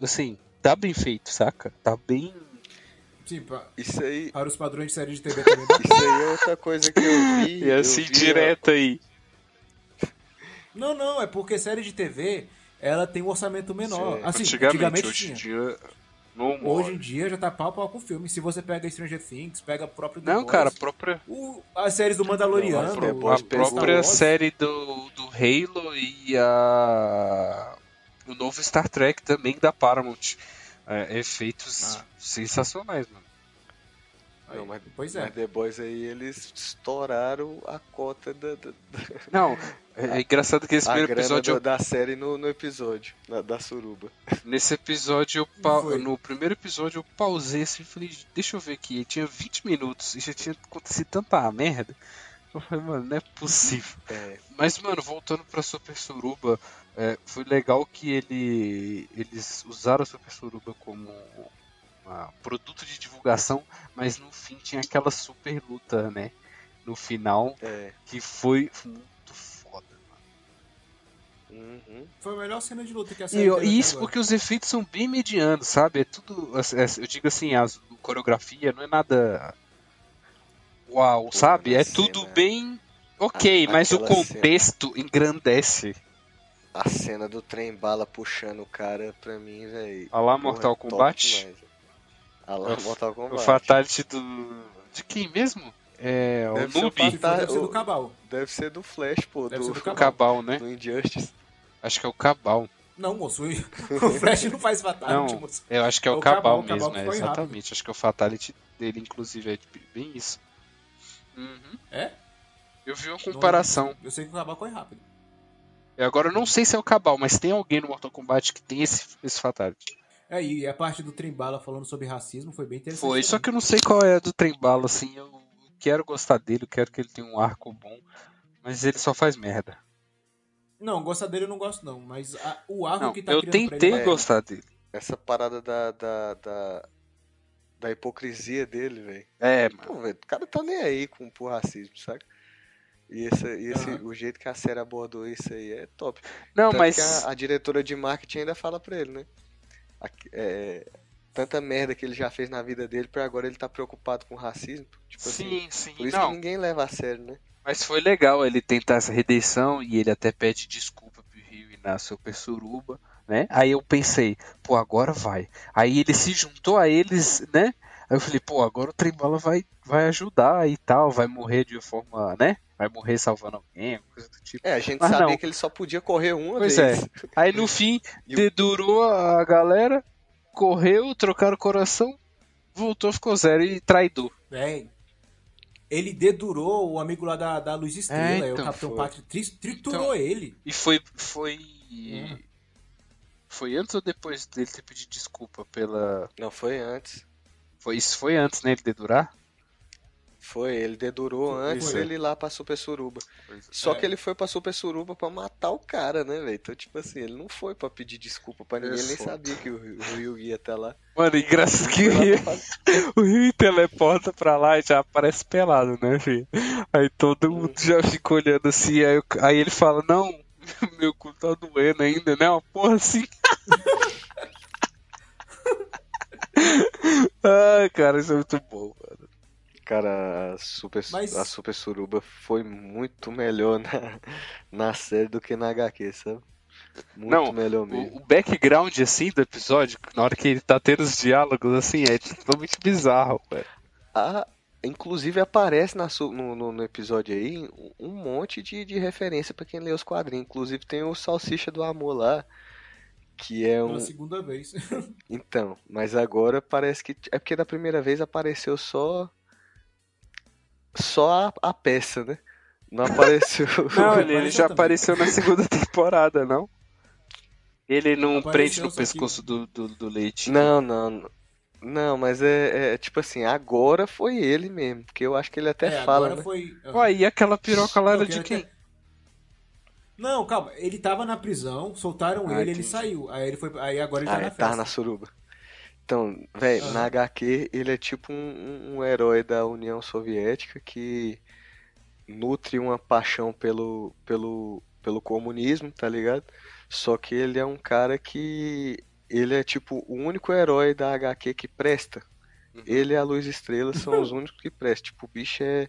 Assim, tá bem feito, saca? Tá bem. Sim, pra- Isso aí, para os padrões de série de TV também. isso aí é outra coisa que eu vi. E assim, vi, direto aí. não, não, é porque série de TV ela tem um orçamento menor. Sim. Assim, antigamente, antigamente, hoje em tinha. dia. Não Hoje em dia já tá pau a pau com o filme. Se você pega Stranger Things, pega a própria The Não, Boys, cara, a própria. o- as séries do Mandaloriano, Não, A o Star própria série do, do Halo e a. O novo Star Trek também da Paramount. É, efeitos Ah. sensacionais, mano. Não, mas, Pois é. mas The Boys aí eles estouraram a cota da, da, Não, é, é engraçado que esse a primeiro grana episódio, do- da série no, no episódio, da, da suruba. nesse episódio, eu pa- no primeiro episódio eu pausei assim e falei, deixa eu ver aqui, tinha 20 minutos e já tinha acontecido tanta merda. Eu falei, mano, não é possível. É, Mas, mano, voltando pra Super Suruba, é, foi legal que ele, eles usaram a Super Suruba como produto de divulgação, mas no fim tinha aquela super luta, né? No final, é. que foi muito foda, mano. Uhum. Foi a melhor cena de luta que a E, série e até isso agora. porque os efeitos são bem medianos, sabe? É tudo. é- é- Eu digo assim, a coreografia não é nada. Uau, sabe? É cena- tudo bem. Ok, A- mas o contexto engrandece. A cena do trem bala puxando o cara, pra mim, velho. Olha lá, Mortal Kombat. Olha lá, O- Mortal O Kombat. Fatality do. De quem mesmo? É. O Deve ser o Noob. Se for, deve ser o- do Cabal. Deve ser do Flash, pô, Deve do, ser do O Cabal. Cabal, né? do Injustice. Acho que é o Cabal. Não, moço, o Flash não faz fatality, Não, moço. eu acho que é o, É o Cabal, Cabal, o Cabal mesmo, que é rápido. exatamente. Acho que é o Fatality dele, inclusive, é bem isso. Uhum. É? Eu vi uma comparação. Eu sei que o Cabal corre rápido. E Agora eu não sei se é o Cabal, mas tem alguém no Mortal Kombat que tem esse, esse Fatality. É, e a parte do Trembala falando sobre racismo foi bem interessante. Foi, só que eu não sei qual é a do Trem Bala, assim. Eu quero gostar dele, eu quero que ele tenha um arco bom. Mas ele só faz merda. Não, gostar dele eu não gosto não, mas a- o arco Não, que tá eu criando pra tentei ele... é- gostar dele. Essa parada da, da, da, da hipocrisia dele, velho. É, mano. Pô, velho, o cara tá nem aí com o racismo, saca? E esse, e esse, Aham. o jeito que a série abordou isso aí é top. Não, Tanto mas. que a, a diretora de marketing ainda fala pra ele, né? É, tanta merda que ele já fez na vida dele pra agora ele tá preocupado com racismo. Tipo assim, Sim, sim. por isso Não, que ninguém leva a sério, né? mas foi legal ele tentar essa redenção e ele até pede desculpa pro Rio e na Super Suruba, né? Aí eu pensei, pô, agora vai. Aí ele se juntou a eles, né? Aí eu falei, pô, agora o Trembala vai, vai ajudar e tal, vai morrer de forma, né? Vai morrer salvando alguém, coisa do tipo. É, a gente Mas sabia não. que ele só podia correr uma Pois vez. Aí no fim, E o- dedurou a galera, correu, trocaram o coração, voltou, ficou zero e traidor. É, ele dedurou o amigo lá da, da Luz Estrela, É, é, o então, Capitão. Pátria, tri- triturou ele. E foi. Foi. Hum. Foi antes ou depois dele ter pedido desculpa pela. Não, foi antes. Foi, isso foi antes, né? Ele dedurar? Foi, ele dedurou antes foi. ele ir lá pra Super Suruba. é. Só É. que ele foi pra Super Suruba pra matar o cara, né, velho? Então, tipo assim, ele não foi pra pedir desculpa pra ninguém, ele nem sabia que o, o Ryu ia até lá. Mano, engraçado que o fazer- o Rio teleporta pra lá e já aparece pelado, né, filho? Aí todo mundo já fica olhando assim, aí, aí ele fala, não, meu cu tá doendo ainda, né? Uma porra assim. Ai, cara, isso é muito bom, mano. Cara, a Super, Mas- a Super Suruba foi muito melhor na, na série do que na HQ, sabe? Muito Não, melhor mesmo. O, background, assim, do episódio, na hora que ele tá tendo os diálogos, assim, é totalmente bizarro, velho. A- inclusive aparece na no, no- no episódio aí um- monte de, de referência pra quem lê os quadrinhos. Inclusive tem o Salsicha do Amor lá, que é um. Pela segunda vez. Então, mas agora parece que. É porque da primeira vez apareceu só. Só a, a peça, né? Não apareceu. Não, Ele ele, já também. apareceu na segunda temporada, não? Ele não Apareceu, prende no pescoço do, do, do leite. Não, não. não. Não, mas é, é tipo assim, agora foi ele mesmo. Porque eu acho que ele até É, fala, agora né? foi... Ué, e aquela piroca lá era de que quem? até- Não, calma, ele tava na prisão, soltaram Ah, ele, ele entendi. saiu. Aí ele foi, aí agora ele tá Ah, na é, festa. tá na suruba. Então, velho, Aham. na HQ ele é tipo um, um- um herói da União Soviética que nutre uma paixão pelo, pelo, pelo comunismo, tá ligado? Só que ele é um cara que. Ele é tipo o único herói da HQ que presta. Uhum. Ele e a Luz Estrela são os únicos que prestam. Tipo, o bicho é.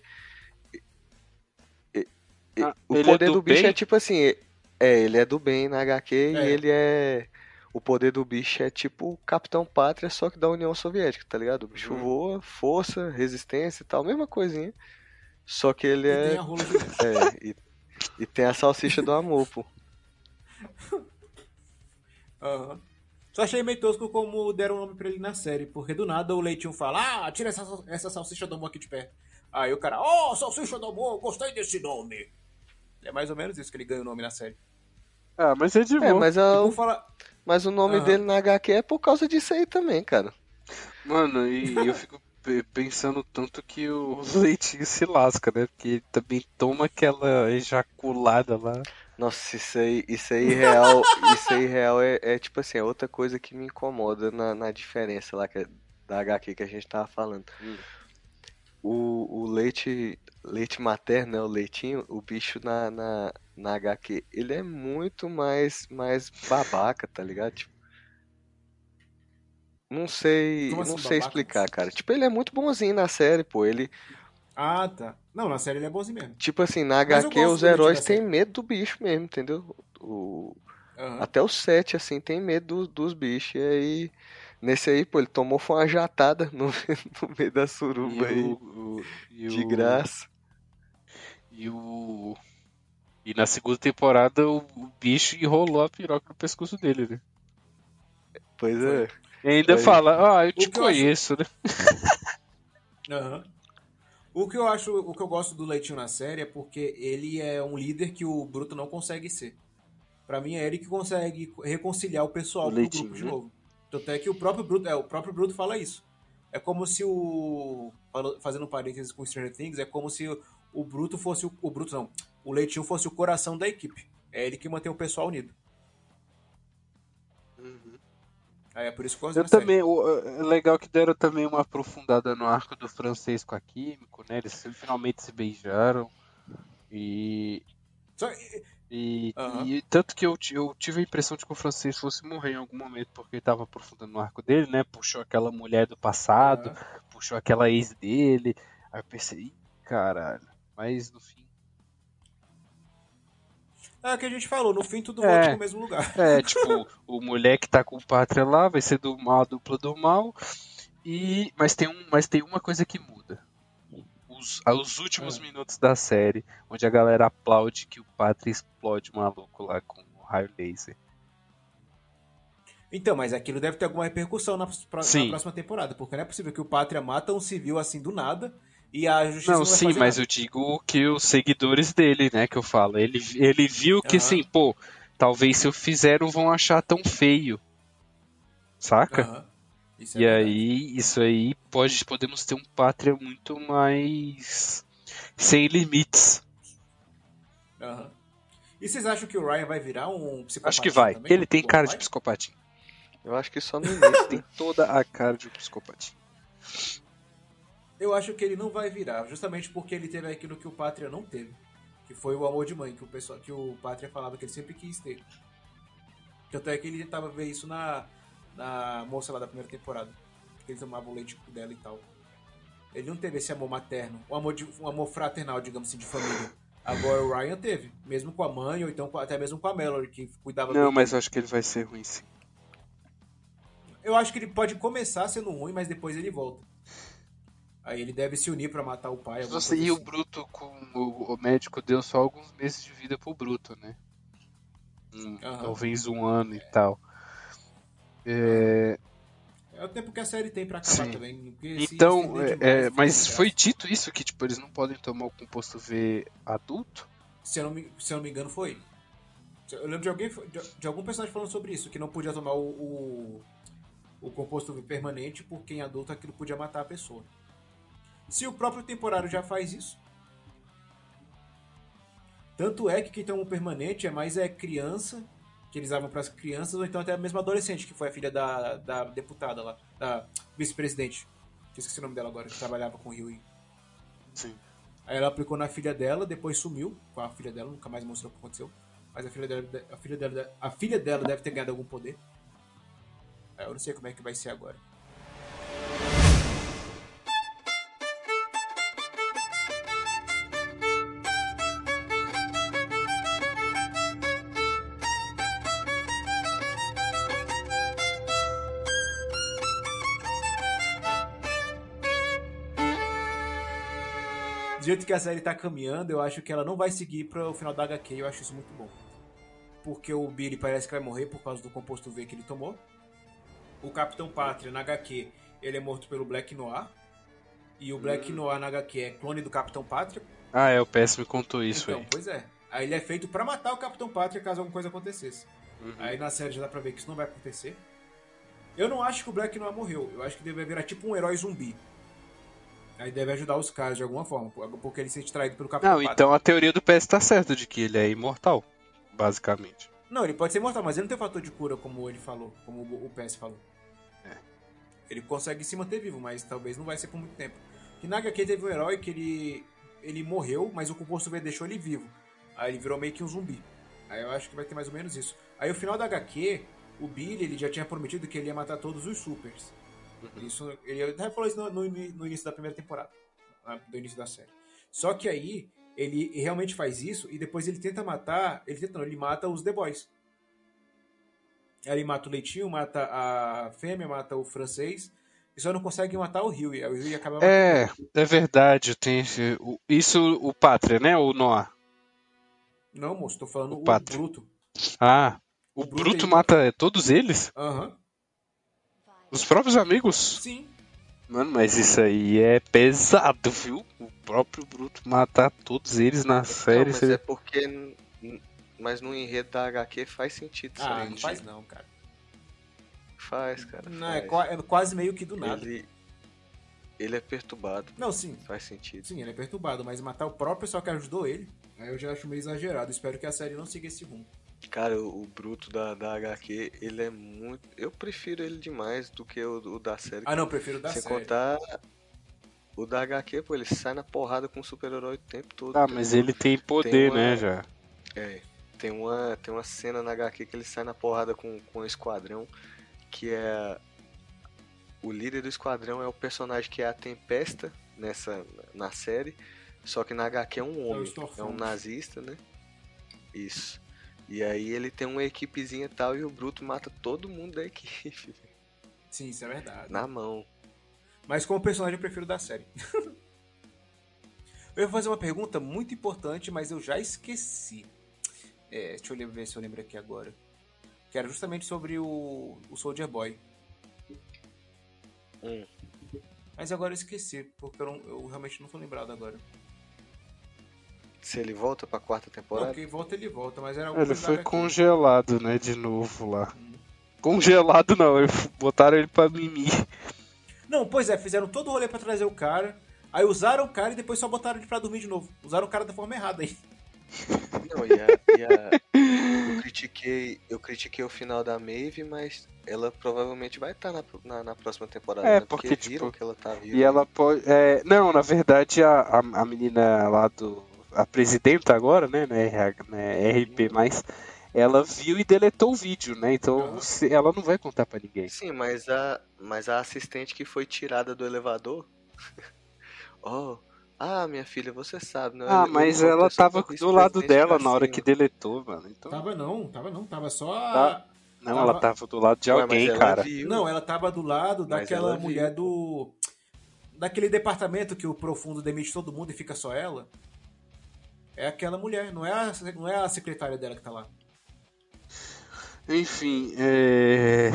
É- é- Ah, o é poder do do bicho bem? é tipo assim. é- É, ele é do bem na HQ e É. ele é. O poder do bicho é tipo o Capitão Pátria, só que da União Soviética, tá ligado? O bicho Uhum. voa, força, resistência e tal, mesma coisinha. Só que ele E é. tem a rola. É, e, e tem a salsicha do amor, pô. Aham. Só achei meio tosco como deram o nome pra ele na série, porque do nada o Leitinho fala, ah, tira essa, essa salsicha do amor aqui de perto. Aí o cara, oh, salsicha do amor, gostei desse nome. É mais ou menos isso que ele ganha o nome na série. Ah, mas é de boa. É, mas, a- falar... mas o nome dele na HQ é por causa disso aí também, cara. Mano, e eu fico pe- pensando tanto que o Leitinho se lasca, né? Porque ele também toma aquela ejaculada lá. Nossa, isso aí, isso aí real, isso aí real é, é tipo assim, é outra coisa que me incomoda na, na diferença lá que é- da HQ que a gente tava falando. Hum. O, o leite, leite materno, né, o leitinho, o bicho na, na, na HQ, ele é muito mais, mais babaca, tá ligado? Tipo, não sei, Como não assim, sei babaca? explicar, cara. Tipo, ele é muito bonzinho na série, pô. Ele, Ah, tá. Não, na série ele é bonzinho mesmo. tipo assim, na Mas HQ os heróis têm medo do bicho mesmo, entendeu? O, Aham. Até o 7, assim, tem medo do- dos bichos. E aí, nesse aí, pô, ele tomou foi uma jatada no, no meio da E suruba aí, o, o- e de o- graça. E o. E na segunda temporada o, o bicho enrolou a piroca no pescoço dele, né? Pois é. E ainda fala, ah, eu te eu conheço, né? Aham. O que eu acho, o que eu gosto do Leitinho na série é porque ele é um líder que o Bruto não consegue ser. Pra mim é ele que consegue reconciliar o pessoal O Leitinho, grupo de né? novo. Tanto é que o próprio Bruto, é, o próprio Bruto fala isso. É como se o fazendo um parênteses com Stranger Things, é como se o, o Bruto fosse o, o Bruto não, o Leitinho fosse o coração da equipe. É ele que mantém o pessoal unido. Aí é por isso que eu gosto Eu também, o- é legal que deram também uma aprofundada no arco do francês com a Químico, né? Eles finalmente se beijaram. E. Só- E, Aham. e tanto que eu, eu tive a impressão de que o francês fosse morrer em algum momento, porque ele tava aprofundando no arco dele, né? Puxou aquela mulher do passado, Aham. puxou aquela ex dele. Aí eu pensei, "Ih, caralho. Mas no fim. É o que a gente falou, no fim tudo É. volta no mesmo lugar. É, tipo, o mulher que tá com o pátria lá vai ser do mal, a dupla do mal. E mas tem um, mas tem uma coisa que muda. Os, aos últimos Ah. minutos da série, onde a galera aplaude que o pátria explode o maluco lá com o raio laser. Então, mas aquilo deve ter alguma repercussão na, pro- na Sim. próxima temporada, porque não é possível que o Pátria mata um civil assim do nada e a justiça Não, não, sim, mas nada. eu digo que os seguidores dele, né, que eu falo, ele, ele viu que Aham. assim, pô, talvez se eu fizer não vão achar tão feio. Saca? Aham. Isso é E verdade. aí, isso aí pode podemos ter um pátria muito mais sem limites. Aham. E vocês acham que o Ryan vai virar um psicopata? Acho que vai. também? Ele tem cara de psicopatinho. Eu acho que só no início. Tem toda a cara de um psicopatinho. Eu acho que ele não vai virar, justamente porque ele teve aquilo que o Pátria não teve. Que foi o amor de mãe, que o, pessoal, que o Pátria falava que ele sempre quis ter. Tanto é que ele tentava ver isso na, na moça lá da primeira temporada. Que ele tomava o leite dela e tal. Ele não teve esse amor materno, um amor, de, um amor fraternal, digamos assim, de família. Agora o Ryan teve, mesmo com a mãe, ou então até mesmo com a Mallory, que cuidava Não, mas eu acho que ele vai ser ruim sim. Eu acho que ele pode começar sendo ruim, mas depois ele volta. Aí ele deve se unir pra matar o pai. coisa e o assim. Bruto com o, o médico deu só alguns meses de vida pro Bruto, né? Um, Aham. Talvez um ano e tal. É, É o tempo que a série tem pra acabar Sim. também. então, é, demais, é, mas foi dito isso que tipo eles não podem tomar o composto V adulto? Se eu não me, se eu não me engano, foi. Eu lembro de alguém de, de algum personagem falando sobre isso, que não podia tomar o, o, o composto permanente, porque em adulto aquilo podia matar a pessoa. Se o próprio temporário já faz isso. Tanto é que quem toma o permanente é mais é criança, que eles davam para as crianças, ou então até mesmo adolescente, que foi a filha da, da deputada lá, da vice-presidente. Que esqueci o nome dela agora, que trabalhava com o Rio. Sim. Aí ela aplicou na filha dela, depois sumiu com a filha dela, nunca mais mostrou o que aconteceu. Mas a filha dela, a filha dela, a filha dela deve ter ganhado algum poder. Eu não sei como é que vai ser agora. Jeito que a série tá caminhando, eu acho que ela não vai seguir para o final da HQ, eu acho isso muito bom. Porque o Billy parece que vai morrer por causa do composto V que ele tomou. o Capitão Pátria na HQ, ele é morto pelo Black Noir. E o Black Hum. Noir na HQ é clone do Capitão Pátria. Ah, é, o PS me contou isso então, aí. pois é. Aí ele é feito pra matar o Capitão Pátria caso alguma coisa acontecesse. Uhum. Aí na série já dá pra ver que isso não vai acontecer. Eu não acho que o Black Noir morreu. Eu acho que ele vai virar tipo um herói zumbi. Aí deve ajudar os caras de alguma forma, porque ele se sente traído pelo Capitão Não, então a teoria do PS tá certa de que ele é imortal, basicamente. Não, ele pode ser mortal, mas ele não tem fator de cura, como ele falou, como o o PS falou. É. Ele consegue se manter vivo, mas talvez não vai ser por muito tempo. Que na HQ teve um herói que ele, ele morreu, mas o composto V deixou ele vivo. Aí ele virou meio que um zumbi. Aí eu acho que vai ter mais ou menos isso. Aí o final da HQ, o Billy ele já tinha prometido que ele ia matar todos os supers. Isso, ele até falou isso no, no no início da primeira temporada, ah, do início da série. Só que aí ele realmente faz isso e depois ele tenta matar, ele tenta não, ele mata os The Boys. Aí Ele mata o Leitinho, mata a fêmea, mata o francês, e só não consegue matar o Rio. E o Rio acaba É, é verdade. Tem o- isso o Pátria, né? Ou Noir? Não, moço, tô falando O o. Bruto. Ah, o O Bruto Bruto aí- mata todos eles? Aham. Os próprios amigos? Sim. Mano, mas isso aí é pesado, viu? O próprio Bruto matar todos eles na Não, série. mas você- é porque. Mas no enredo da HQ faz sentido isso Ah, aí. não faz não, cara. Faz, cara. Não, é, faz. qua- é quase meio que do nada. Ele, ele é perturbado. Não, sim. Faz sentido. Sim, ele é perturbado, mas matar o próprio pessoal que ajudou ele, aí eu já acho meio exagerado. Espero que a série não siga esse rumo. Cara, o, o Bruto da, da HQ, ele é muito. Eu prefiro ele demais do que o, o da série. Ah, não, prefiro da Sem série. contar. O da HQ, pô, ele sai na porrada com o super-herói o tempo todo. Ah, entendeu? mas ele tem poder, Tem uma- né, já. É, tem uma, tem uma cena na HQ que ele sai na porrada com, com o esquadrão, que é. O líder do esquadrão é o personagem que é a Tempesta nessa, na série, só que na HQ é um homem, é um Stormfront. nazista, né? Isso. E aí ele tem uma equipezinha e tal, e o Bruto mata todo mundo da equipe, Sim, isso é verdade. na mão. Mas como personagem eu prefiro da série. eu vou fazer uma pergunta muito importante, mas eu já esqueci. É, deixa eu ver se eu lembro aqui agora. Que era justamente sobre o, o Soldier Boy. Hum. Mas agora eu esqueci, porque eu, não- eu realmente não tô lembrado agora. Se ele volta pra quarta Não, temporada, quem volta ele volta, mas era alguma Ele foi congelado, né, de novo lá. Congelado não, botaram ele pra mimir. Não, pois é, fizeram todo o rolê pra trazer o cara. Aí usaram o cara e depois só botaram ele pra dormir de novo. Usaram o cara da forma errada aí. Não, e a, e a- eu critiquei, eu critiquei o final da Maeve, mas ela provavelmente vai estar na, na, na próxima temporada, É, né? porque, viram tipo, que ela tá viva. E ela pode. é, não, na verdade, a, a, a menina lá do. A presidenta agora, né? né, né RP, ela viu e deletou o vídeo, né? Então se- ela não vai contar pra ninguém. Sim, mas a, mas a assistente que foi tirada do elevador. oh, ah, minha filha, você sabe, né? Ah, O mas elevador ela tava do lado dela na hora que deletou, mano. Então, Tava não, tava não, tava só. Tá. não, ela tava- tava do lado de Ué, mas alguém, cara. viu. Não, ela tava do lado Mas daquela mulher do. Daquele departamento que o profundo demite todo mundo e fica só ela. É aquela mulher, não é a, não é a secretária dela que tá lá. Enfim, é...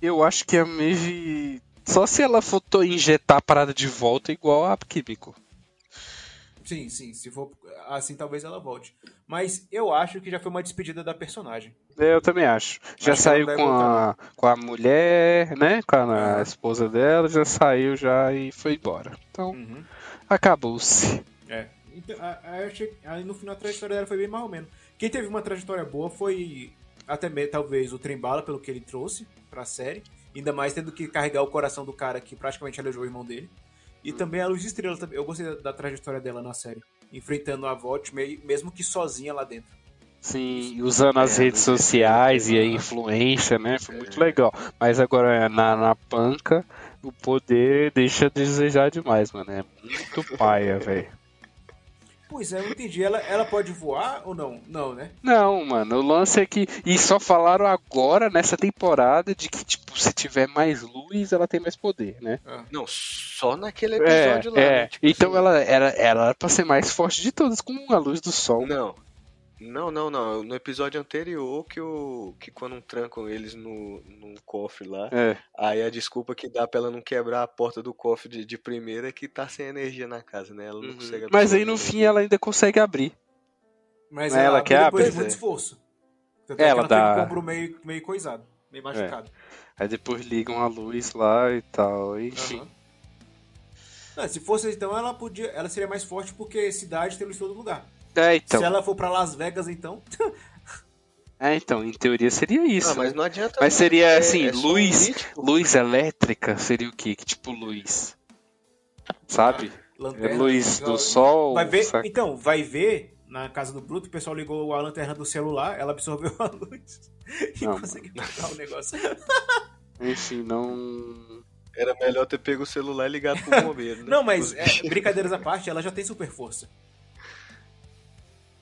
eu acho que a Maeve. Só se ela for injetar a parada de volta igual a Químico. Sim, sim, se for assim talvez ela volte. Mas eu acho que já foi uma despedida da personagem. É, Eu também acho. Já Acho saiu com a, com a mulher, né? Com a, Ah. esposa dela, já saiu já e foi embora. Então, Uhum. acabou-se. É. Então, a- a- eu achei, aí no final a trajetória dela foi bem mais ou menos. Quem teve uma trajetória boa foi até mesmo, talvez, o Trembala, pelo que ele trouxe pra série. Ainda mais tendo que carregar o coração do cara que praticamente aleijou o irmão dele. E também a Luz de Estrela, também. eu gostei da, da trajetória dela na série. Enfrentando a Volt, mesmo que sozinha lá dentro. Sim, usando as É, redes sociais e a influência, né? Foi muito É. legal. Mas agora na, na panca, o poder deixa a desejar demais, mano. É muito paia, velho. Pois é, eu não entendi. Ela, ela pode voar ou não? Não, né? Não, mano, o lance é que. E só falaram agora, nessa temporada, de que, tipo, se tiver mais luz, ela tem mais poder, né? Não, só naquele É, episódio lá, é. né? Tipo então assim, ela era, ela era pra ser mais forte de todas, com a luz do sol. Não. Não, não, não. No episódio anterior que o. que quando trancam eles no, no cofre lá, É. aí a desculpa que dá pra ela não quebrar a porta do cofre de, de primeira é que tá sem energia na casa, né? Ela não Uhum. consegue Mas aí no fim ela ainda consegue abrir. Mas Ela ela, que abre abre, depois de muito é. esforço. Tanto é que Ela ela tem dá- o ombro meio, meio coisado, meio machucado. Aí depois ligam a luz lá e tal, enfim. Aham. Não, se fosse então, ela podia. Ela seria mais forte porque cidade tem luz em todo lugar. É, então. Se ela for pra Las Vegas, então. É, então, em teoria seria isso. Ah, mas né? não adianta. Mas seria É- assim, é só um luz, luz elétrica seria o quê? Que tipo luz? Sabe? É Lanterna. luz do sol. Vai ver, saca? então, vai ver na casa do Bruto, o pessoal ligou a lanterna do celular, ela absorveu a luz e Não, conseguiu pegar o negócio. Enfim, não. Era melhor ter pego o celular e ligado pro bombeiro, né? Não, mas é, brincadeiras à parte, ela já tem super força.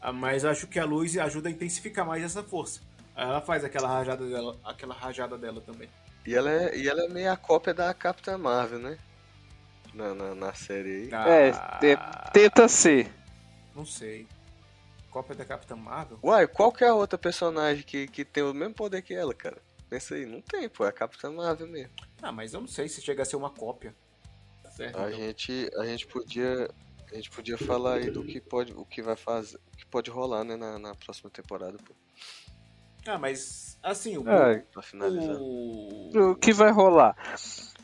Ah, Mas eu acho que a luz ajuda a intensificar mais essa força. Aí Ela faz aquela rajada dela, aquela rajada dela também. E ela, é, e ela é meio a cópia da Capitã Marvel, né? Na, na, na série aí. É, Ah, te- tenta ser. Não sei. Cópia da Capitã Marvel? Uai, qual que é a outra personagem que, que tem o mesmo poder que ela, cara? Pensa aí, não tem, pô, é a Capitã Marvel mesmo. Ah, mas eu não sei se chega a ser uma cópia. Certo? A então. gente, a gente podia, a gente podia falar aí do que pode, o que vai fazer, o que pode rolar, né, na, na próxima temporada, pô, Ah, mas assim, o, É, pra finalizar. o... o que vai rolar?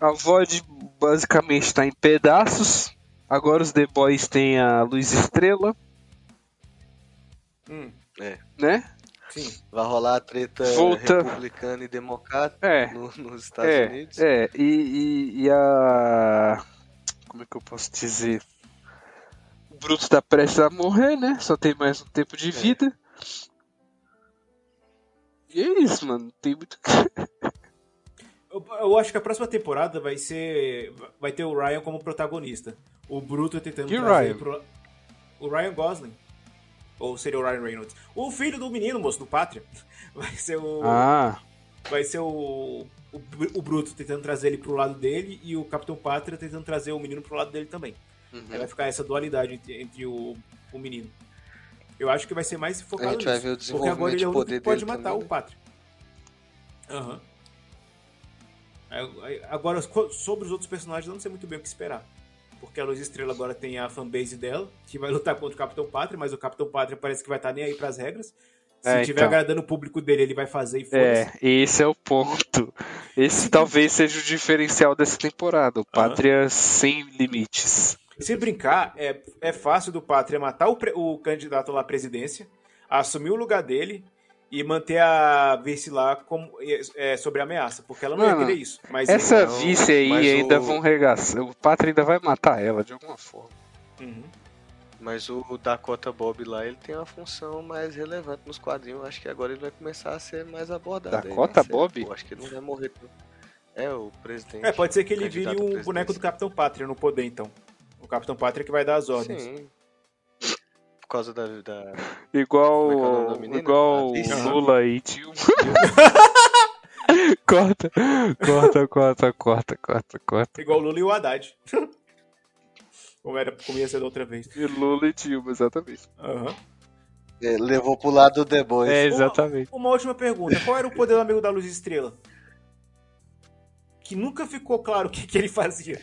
A VOD basicamente tá em pedaços. Agora os The Boys têm a Luz Estrela, Hum, né? sim. Vai rolar a treta Volta. republicana e democrata É. no- nos Estados é, Unidos. É, e, e, e a. Como é que eu posso dizer? O Bruto tá prestes a morrer, né? Só tem mais um tempo de vida. E é isso, mano. Tem muito. Eu, eu acho que a próxima temporada vai ser. Vai ter o Ryan como protagonista. O Bruto tentando Que trazer Ryan? pro. O Ryan Gosling. Ou seria o Ryan Reynolds. O filho do menino, moço, do Pátria. Vai ser o. Ah, Vai ser o. O, o Bruto tentando trazer ele pro lado dele e o Capitão Pátria tentando trazer o menino pro lado dele também. Uhum. Aí vai ficar essa dualidade entre, entre o, o menino. Eu acho que vai ser mais focado A gente vai nisso. ver o Porque agora ele é o único desenvolvimento que pode matar dele o Pátria. Aham. Aí- Agora, sobre os outros personagens, eu não sei muito bem o que esperar. Porque a Luz Estrela agora tem a fanbase dela, que vai lutar contra o Capitão Pátria, mas o Capitão Pátria parece que vai estar nem aí pras regras. Se É, tiver então. agradando o público dele, ele vai fazer e foda-se. é, esse é o ponto. Esse talvez seja o diferencial dessa temporada. O Pátria sem limites. Se brincar, é, é fácil do Pátria matar o, pre- o candidato lá à presidência, assumir o lugar dele e manter a vice lá como, é, sobre ameaça, porque ela não ia Mano, querer isso. Mas Essa não, vice aí mas ainda o- vão regaçar. O Pátria ainda vai matar ela de alguma forma. Uhum. Mas o Dakota Bob lá, ele tem uma função mais relevante nos quadrinhos. Acho que agora ele vai começar a ser mais abordado. aí na Dakota série, Bob? pô. acho que ele não vai morrer. É, o presidente. É, pode ser que ele vire um boneco do Capitão Pátria no poder, então. O Capitão Pátria que vai dar as ordens. Sim. Por causa da. da... Igual, é é igual Alice? Lula e Dilma. corta, corta, corta, corta, corta, corta. Igual o Lula e o Haddad. como, era, como ia ser da outra vez. E Lula e Dilma, exatamente. Aham. É, levou pro lado do The Boys. É, exatamente. Uma última pergunta. Qual era o poder do amigo da Luz Estrela? Que nunca ficou claro o que, que ele fazia.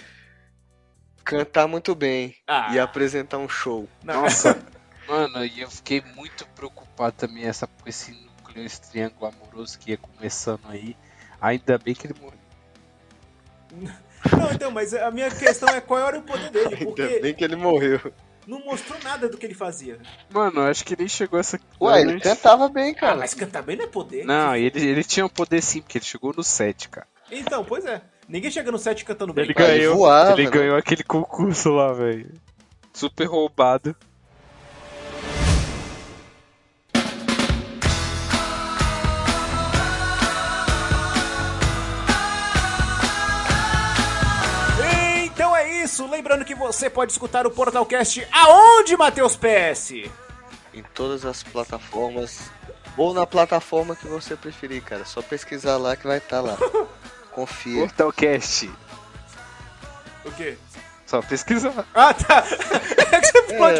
Cantar muito bem Ah, e apresentar um show. Nossa, mano, e eu fiquei muito preocupado também essa, com esse núcleo, esse triângulo amoroso que ia começando aí. Ainda bem que ele morreu. Não, então, mas a minha questão é qual era o poder dele, Ainda porque bem que ele morreu. não mostrou nada do que ele fazia. Mano, acho que nem chegou essa. Ué, ele cantava bem, Ah, cara. mas cantar bem não é poder. Não, ele, ele tinha um poder sim, porque ele chegou no 7, cara. Então, pois é. Ninguém chega no set cantando bem. Ele ele ganhou, voava, ele né? ganhou aquele concurso lá, velho. Super roubado. Então é isso. Lembrando que você pode escutar o Portalcast aonde, Matheus PS? Em todas as plataformas. Ou na plataforma que você preferir, cara. Só pesquisar lá que vai estar lá. Confia. Portalcast. O quê? só pesquisar. Ah, tá. É que você pode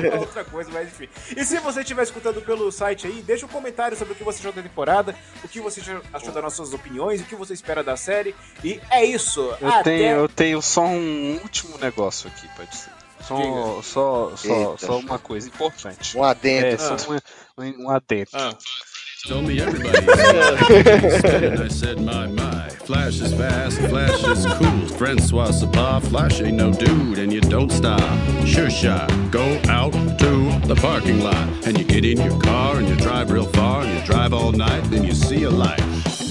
falar outra coisa, mas enfim. E se você estiver escutando pelo site aí, deixa um comentário sobre o que você achou da temporada, o que você achou das nossas opiniões, o que você espera da série. E é isso. Eu, Até... tenho, eu tenho só um último negócio aqui pra dizer. Só, Diga. só, só, Eita. só uma coisa importante. Um adendo. É, só um, um, um adendo. Ah, Told me everybody. and I said, my, my. Flash is fast, Flash is cool. Francois Sapar, Flash ain't no dude, and you don't stop. Sure shot. Go out to the parking lot, and you get in your car, and you drive real far, and you drive all night, then you see a light.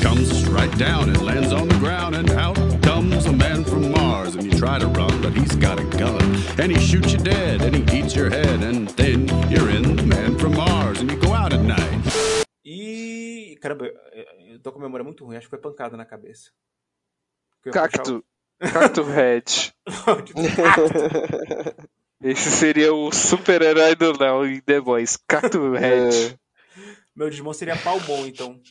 Comes right down and lands on the ground, and out comes a man from Mars, and you try to run, but he's got a gun, and he shoots you dead, and he eats your head, and then you're in the man from Mars, and you go out at night. E. Caramba, eu- tô com a memória muito ruim, acho que foi pancada na cabeça. Cacto. Cacto Red. puxar o- Cacto. Esse seria o super-herói do Léo em The Boys. Cacto Red. Meu Digimon seria Palmon, então.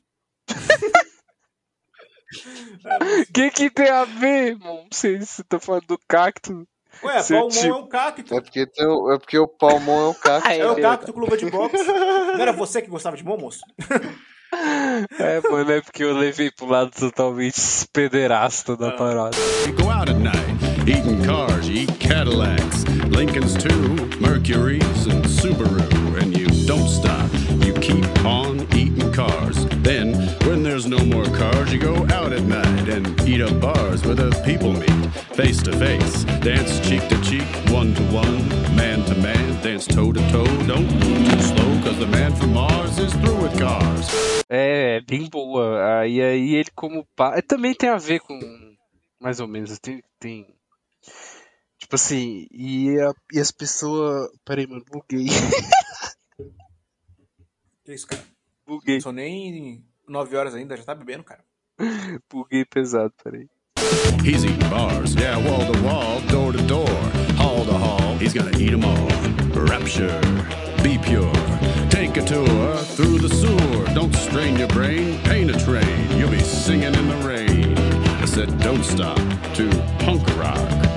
O que que tem a ver, irmão? Você, você tá falando do cacto? Ué, Seu Palmon tipo- é um cacto. É porque, tem o- é porque o Palmon é o cacto. Ah, É o cacto com luva de boxe. Não era você que gostava de momos? É, mano, é porque eu levei pro lado totalmente pederasta da parada. You go out at night, eating cars, you eat Cadillacs, Lincolns too, Mercuries and Subaru, and you don't stop. You keep on eating cars. Then, when there's no more cars, you go out at night and eat up bars where the people meet, face to face, dance cheek to cheek, one to one, man to man, dance toe to toe. Don't move too slow, cause the man from Mars is through with cars. É, é bem boa. Aí, aí ele como pai. Também tem a ver com. Mais ou menos. Tem. tem... Tipo assim, e, a- e as pessoas. Peraí, mano, buguei. Que isso, cara? Buguei. Não são nem 9 horas ainda, já tá bebendo, cara. Buguei pesado, peraí. He's eating bars, yeah, wall to wall, door to door, hall to hall. He's gonna eat 'em all. Rapture, be pure. Take a tour through the sewer. Don't strain your brain, paint a train. You'll be singing in the rain. I said, don't stop to punk rock.